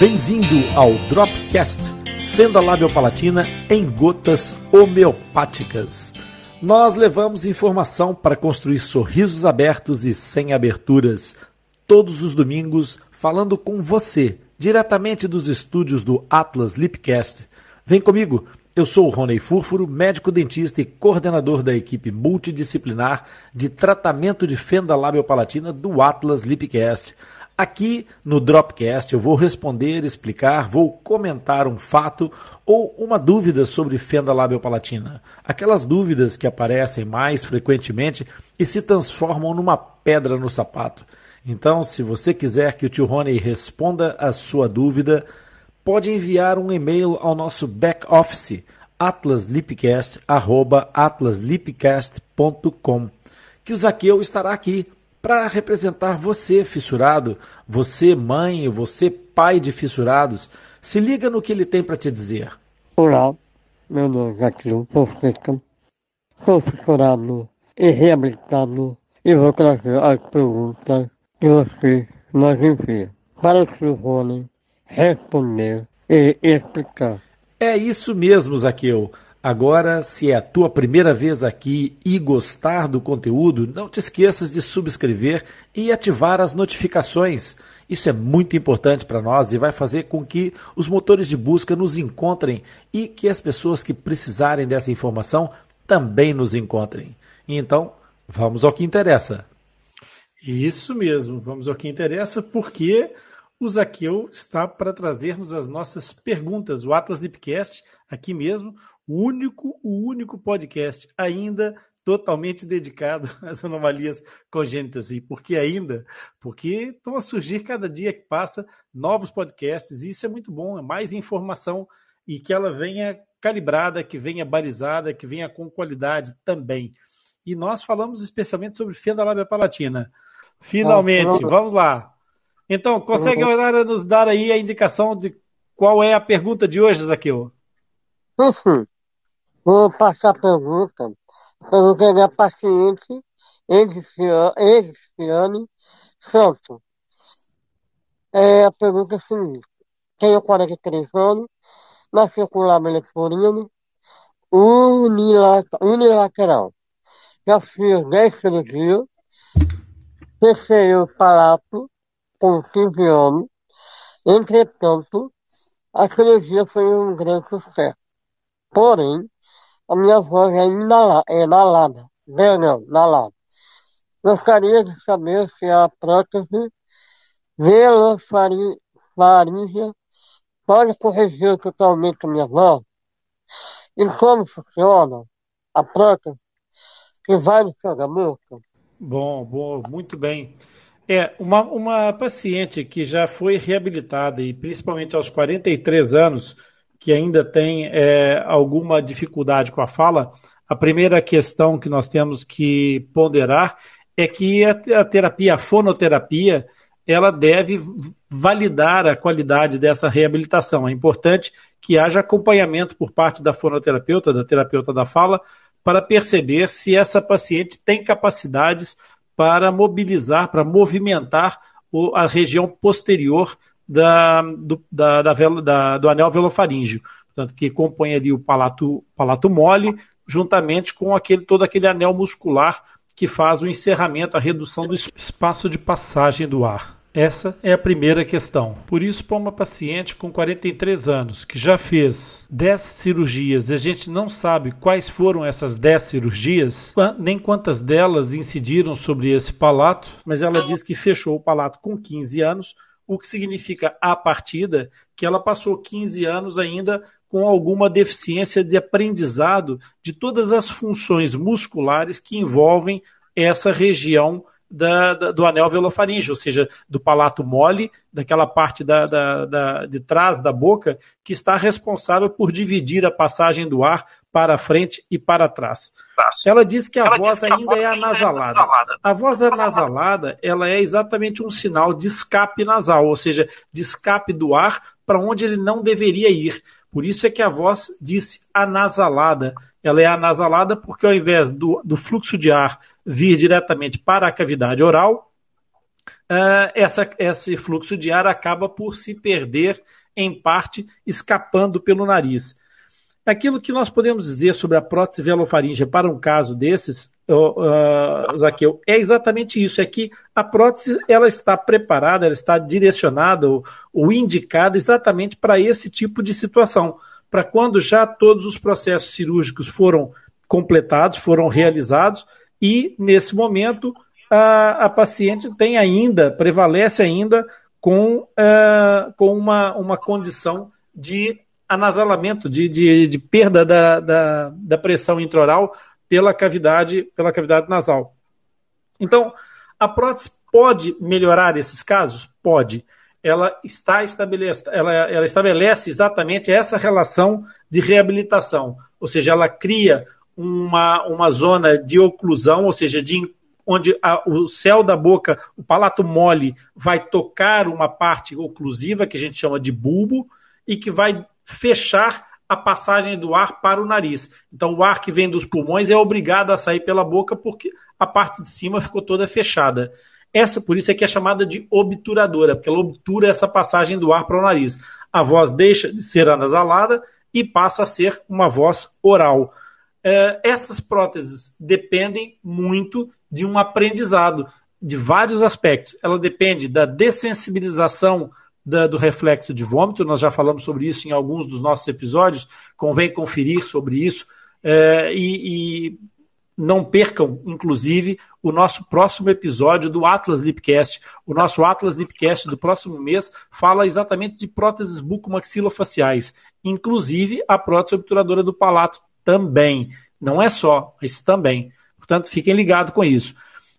Bem-vindo ao Dropcast, fenda labiopalatina em gotas homeopáticas. Nós levamos informação para construir sorrisos abertos e sem aberturas, todos os domingos, falando com você, diretamente dos estúdios do Atlas Lipcast. Vem comigo, eu sou o Rony Furfuro, médico dentista e coordenador da equipe multidisciplinar de tratamento de fenda labiopalatina do Atlas Lipcast. Aqui no Dropcast eu vou responder, explicar, vou comentar um fato ou uma dúvida sobre fenda labiopalatina. Aquelas dúvidas que aparecem mais frequentemente e se transformam numa pedra no sapato. Então, se você quiser que o tio Rony responda a sua dúvida, pode enviar um e-mail ao nosso back office atlaslipcast@atlaslipcast.com, que o Zaqueu estará aqui para representar você, fissurado, você, mãe, você, pai de fissurados. Se liga no que ele tem para te dizer. Olá, meu nome é Zaqueu Fonseca, sou fissurado e reabilitado e vou trazer as perguntas que você nos envia para o Rony responder e explicar. É isso mesmo, Zaqueu. Agora, se é a tua primeira vez aqui e gostar do conteúdo, não te esqueças de subscrever e ativar as notificações. Isso é muito importante para nós e vai fazer com que os motores de busca nos encontrem e que as pessoas que precisarem dessa informação também nos encontrem. Então, vamos ao que interessa. Isso mesmo, vamos ao que interessa, porque o Zaqueu está para trazermos as nossas perguntas. O Atlas Lipcast, aqui mesmo, o único, o único podcast ainda totalmente dedicado às anomalias congênitas. E por que ainda? Porque estão a surgir cada dia que passa novos podcasts. E isso é muito bom, é mais informação e que ela venha calibrada, que venha balizada, que venha com qualidade também. E nós falamos especialmente sobre fenda lábia palatina. Finalmente, vamos lá. Então, consegue nos dar aí a indicação de qual é a pergunta de hoje, Zaqueu? Uhum. Vou passar a pergunta. A pergunta é da paciente Ediciane Santos. É, a pergunta é a seguinte. Tenho 43 anos, nasceu com lábio leporino, unilateral. Já fiz 10 cirurgias, fechei o palato com 15 anos. Entretanto, a cirurgia foi um grande sucesso. Porém, a minha voz é inala, é inalada. Não, inalada. Gostaria de saber se a prótese velofaríngea pode corrigir totalmente a minha voz e como funciona a prótese que vai no cangamento. Bom, bom, muito bem. É, uma, uma paciente que já foi reabilitada e principalmente aos 43 anos, que ainda tem é, alguma dificuldade com a fala, a primeira questão que nós temos que ponderar é que a, terapia, a fonoterapia, ela deve validar a qualidade dessa reabilitação. É importante que haja acompanhamento por parte da fonoterapeuta, da terapeuta da fala, para perceber se essa paciente tem capacidades para mobilizar, para movimentar a região posterior da, do, da, da, da, do anel velofaríngeo, portanto, que compõe ali o palato, palato mole, juntamente com aquele, todo aquele anel muscular que faz o encerramento, a redução do espaço de passagem do ar. Essa é a primeira questão. Por isso, para uma paciente com 43 anos, que já fez 10 cirurgias e a gente não sabe quais foram essas 10 cirurgias, nem quantas delas incidiram sobre esse palato, mas ela diz que fechou o palato com 15 anos, o que significa a partida que ela passou 15 anos ainda com alguma deficiência de aprendizado de todas as funções musculares que envolvem essa região da, da, do anel velofaríngeo, ou seja, do palato mole, daquela parte da, da, de trás da boca, que está responsável por dividir a passagem do ar para frente e para trás. Ela diz que a ela voz que ainda a voz é anasalada. É anasalada. A voz anasalada, ela é exatamente um sinal de escape nasal, ou seja, de escape do ar para onde ele não deveria ir. Por isso é que a voz disse anasalada. Ela é anasalada porque ao invés do, do fluxo de ar vir diretamente para a cavidade oral, uh, essa, esse fluxo de ar acaba por se perder, em parte, escapando pelo nariz. Aquilo que nós podemos dizer sobre a prótese velofaríngea para um caso desses, uh, Zaqueu, é exatamente isso: é que a prótese ela está preparada, ela está direcionada ou, ou indicada exatamente para esse tipo de situação, para quando já todos os processos cirúrgicos foram completados, foram realizados, e nesse momento a, a paciente tem ainda, prevalece ainda com, uh, com uma, uma condição de anasalamento, de, de, de perda da, da, da, pressão intraoral pela cavidade, pela cavidade nasal. Então, a prótese pode melhorar esses casos? Pode. Ela está estabelece, ela, ela estabelece exatamente essa relação de reabilitação, ou seja, ela cria uma, uma zona de oclusão, ou seja, de onde a, o céu da boca, o palato mole, vai tocar uma parte oclusiva, que a gente chama de bulbo, e que vai fechar a passagem do ar para o nariz. Então, o ar que vem dos pulmões é obrigado a sair pela boca porque a parte de cima ficou toda fechada. Essa, por isso, é que é chamada de obturadora, porque ela obtura essa passagem do ar para o nariz. A voz deixa de ser anasalada e passa a ser uma voz oral. É, essas próteses dependem muito de um aprendizado de vários aspectos. Ela depende da dessensibilização da, do reflexo de vômito, nós já falamos sobre isso em alguns dos nossos episódios, convém conferir sobre isso. É, e, e, não percam, inclusive, o nosso próximo episódio do Atlas Lipcast. O nosso Atlas Lipcast do próximo mês fala exatamente de próteses bucomaxilofaciais, inclusive a prótese obturadora do palato também. Não é só, mas também. Portanto, fiquem ligados com isso.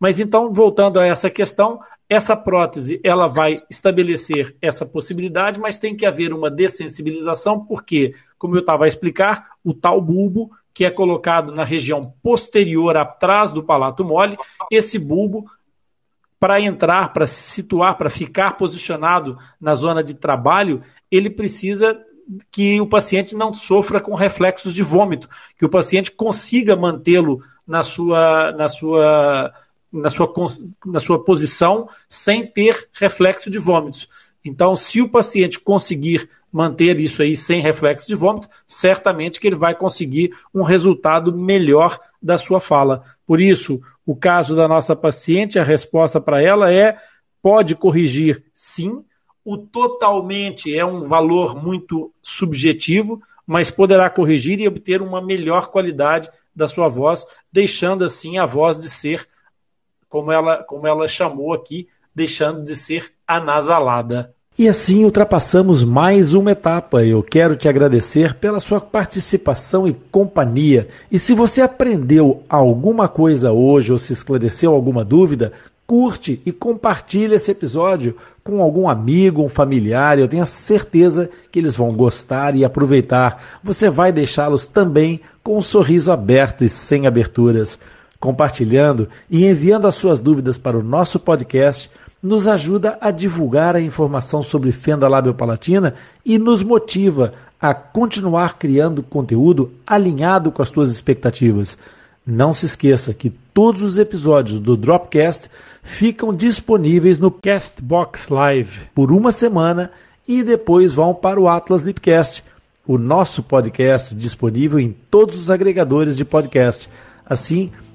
Mas então, voltando a essa questão, essa prótese ela vai estabelecer essa possibilidade, mas tem que haver uma dessensibilização, porque, como eu estava a explicar, o tal bulbo que é colocado na região posterior atrás do palato mole, esse bulbo para entrar, para se situar, para ficar posicionado na zona de trabalho, ele precisa que o paciente não sofra com reflexos de vômito, que o paciente consiga mantê-lo na sua, na sua, na sua, na sua posição sem ter reflexo de vômitos. Então, se o paciente conseguir manter isso aí sem reflexo de vômito, certamente que ele vai conseguir um resultado melhor da sua fala. Por isso, o caso da nossa paciente, a resposta para ela é: pode corrigir sim. O totalmente é um valor muito subjetivo, mas poderá corrigir e obter uma melhor qualidade da sua voz, deixando assim a voz de ser, como ela, como ela chamou aqui, deixando de ser anasalada. E assim ultrapassamos mais uma etapa. Eu quero te agradecer pela sua participação e companhia. E se você aprendeu alguma coisa hoje ou se esclareceu alguma dúvida, curte e compartilhe esse episódio com algum amigo, um familiar. Eu tenho certeza que eles vão gostar e aproveitar. Você vai deixá-los também com um sorriso aberto e sem aberturas. Compartilhando e enviando as suas dúvidas para o nosso podcast nos ajuda a divulgar a informação sobre fenda labiopalatina e nos motiva a continuar criando conteúdo alinhado com as suas expectativas. Não se esqueça que todos os episódios do Dropcast ficam disponíveis no Castbox Live por uma semana e depois vão para o Atlas Lipcast, o nosso podcast disponível em todos os agregadores de podcast. Assim,